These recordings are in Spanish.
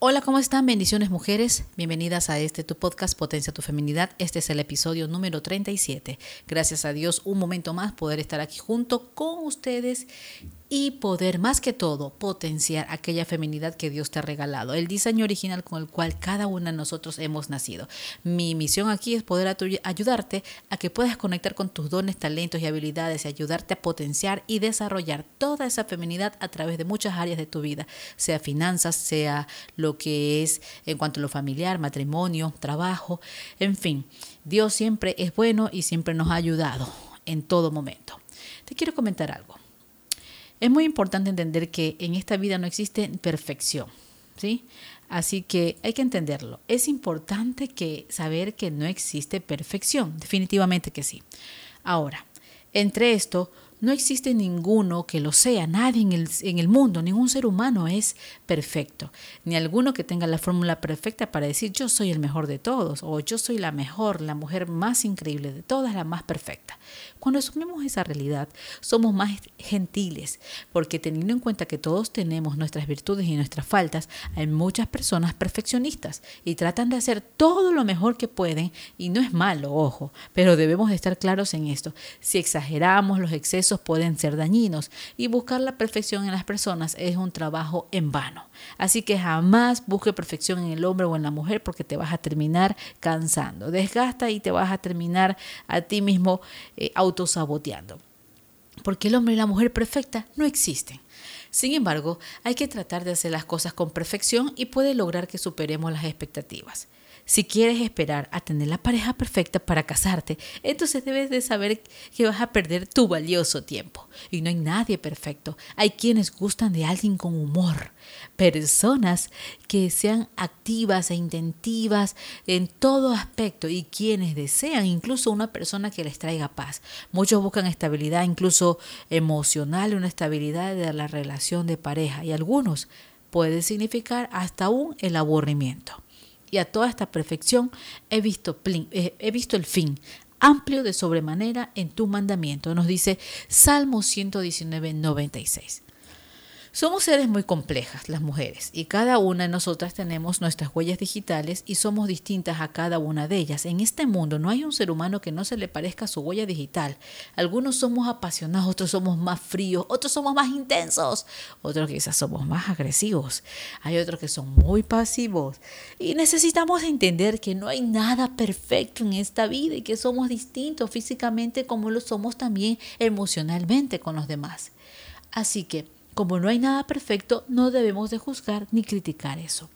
Hola, ¿cómo están? Bendiciones mujeres. Bienvenidas a este tu podcast Potencia tu Feminidad. Este es el episodio número 37. Gracias a Dios, un momento más poder estar aquí junto con ustedes y poder más que todo potenciar aquella feminidad que Dios te ha regalado, el diseño original con el cual cada una de nosotros hemos nacido. Mi misión aquí es poder ayudarte a que puedas conectar con tus dones, talentos y habilidades y ayudarte a potenciar y desarrollar toda esa feminidad a través de muchas áreas de tu vida, sea finanzas, sea lo que es en cuanto a lo familiar, matrimonio, trabajo, en fin. Dios siempre es bueno y siempre nos ha ayudado en todo momento. Te quiero comentar algo. Es muy importante entender que en esta vida no existe perfección, ¿sí? Así que hay que entenderlo. Es importante saber que no existe perfección, definitivamente que sí. Ahora, entre esto, no existe ninguno que lo sea, nadie en el, en el, mundo, ningún ser humano es perfecto, ni alguno que tenga la fórmula perfecta para decir yo soy el mejor de todos o yo soy la mejor, la mujer más increíble de todas, la más perfecta. Cuando asumimos esa realidad, somos más gentiles, porque teniendo en cuenta que todos tenemos nuestras virtudes y nuestras faltas, hay muchas personas perfeccionistas y tratan de hacer todo lo mejor que pueden y no es malo, ojo, pero debemos de estar claros en esto. Si exageramos, los excesos pueden ser dañinos y buscar la perfección en las personas es un trabajo en vano. Así que jamás busque perfección en el hombre o en la mujer porque te vas a terminar cansando. Desgasta y te vas a terminar a ti mismo eh, autosaboteando. Porque el hombre y la mujer perfecta no existen. Sin embargo, hay que tratar de hacer las cosas con perfección y puede lograr que superemos las expectativas. Si quieres esperar a tener la pareja perfecta para casarte, entonces debes de saber que vas a perder tu valioso tiempo. Y no hay nadie perfecto. Hay quienes gustan de alguien con humor, personas que sean activas e intentivas en todo aspecto y quienes desean incluso una persona que les traiga paz. Muchos buscan estabilidad incluso emocional, una estabilidad de la relación de pareja y algunos puede significar hasta aún el aburrimiento y a toda esta perfección he visto, eh, he visto el fin amplio de sobremanera en tu mandamiento, nos dice Salmo 119, 96. Somos seres muy complejas, las mujeres, y cada una de nosotras tenemos nuestras huellas digitales y somos distintas a cada una de ellas. En este mundo no hay un ser humano que no se le parezca a su huella digital. Algunos somos apasionados, otros somos más fríos, otros somos más intensos, otros quizás somos más agresivos. Hay otros que son muy pasivos. Y necesitamos entender que no hay nada perfecto en esta vida y que somos distintos físicamente como lo somos también emocionalmente con los demás. Así que, como no hay nada perfecto, no debemos de juzgar ni criticar eso.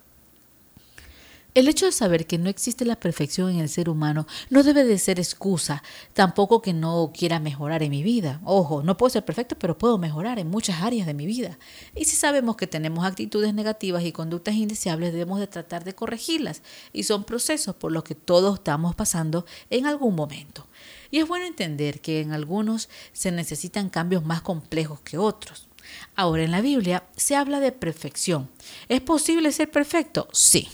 El hecho de saber que no existe la perfección en el ser humano no debe de ser excusa, tampoco que no quiera mejorar en mi vida. Ojo, no puedo ser perfecto, pero puedo mejorar en muchas áreas de mi vida. Y si sabemos que tenemos actitudes negativas y conductas indeseables, debemos de tratar de corregirlas. Y son procesos por los que todos estamos pasando en algún momento. Y es bueno entender que en algunos se necesitan cambios más complejos que otros. Ahora, en la Biblia se habla de perfección. ¿Es posible ser perfecto? Sí.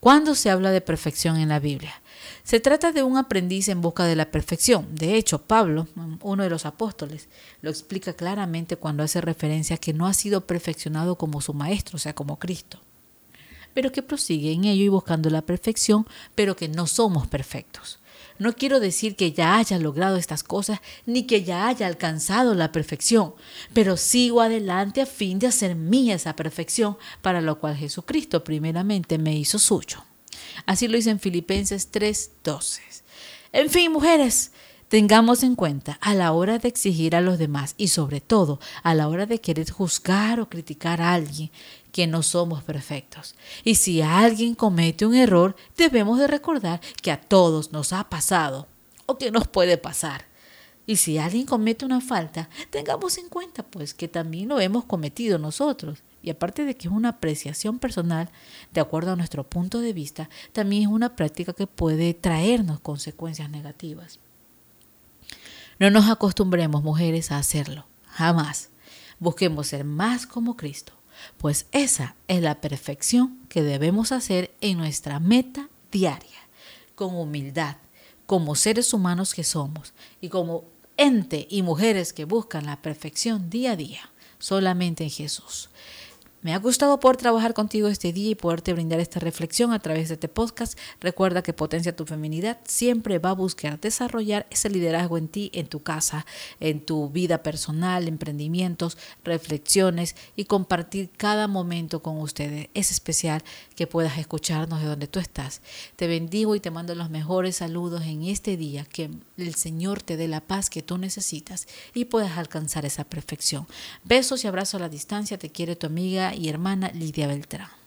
¿Cuándo se habla de perfección en la Biblia? Se trata de un aprendiz en busca de la perfección. De hecho, Pablo, uno de los apóstoles, lo explica claramente cuando hace referencia a que no ha sido perfeccionado como su maestro, o sea, como Cristo, pero que prosigue en ello y buscando la perfección, pero que no somos perfectos. No quiero decir que ya haya logrado estas cosas ni que ya haya alcanzado la perfección, pero sigo adelante a fin de hacer mía esa perfección, para lo cual Jesucristo primeramente me hizo suyo. Así lo dice en Filipenses 3:12. En fin, mujeres, tengamos en cuenta a la hora de exigir a los demás y sobre todo a la hora de querer juzgar o criticar a alguien que no somos perfectos. Y si alguien comete un error, debemos de recordar que a todos nos ha pasado o que nos puede pasar. Y si alguien comete una falta, tengamos en cuenta pues que también lo hemos cometido nosotros. Y aparte de que es una apreciación personal, de acuerdo a nuestro punto de vista, también es una práctica que puede traernos consecuencias negativas. No nos acostumbremos, mujeres, a hacerlo. Jamás. Busquemos ser más como Cristo pues esa es la perfección que debemos hacer en nuestra meta diaria, con humildad, como seres humanos que somos y como ente y mujeres que buscan la perfección día a día, solamente en Jesús. Me ha gustado poder trabajar contigo este día y poderte brindar esta reflexión a través de este podcast. Recuerda que Potencia tu Feminidad siempre va a buscar desarrollar ese liderazgo en ti, en tu casa, en tu vida personal, emprendimientos, reflexiones y compartir cada momento con ustedes. Es especial que puedas escucharnos de donde tú estás. Te bendigo y te mando los mejores saludos en este día. Que el Señor te dé la paz que tú necesitas y puedas alcanzar esa perfección. Besos y abrazos a la distancia. Te quiere tu y hermana Lidia Beltrán.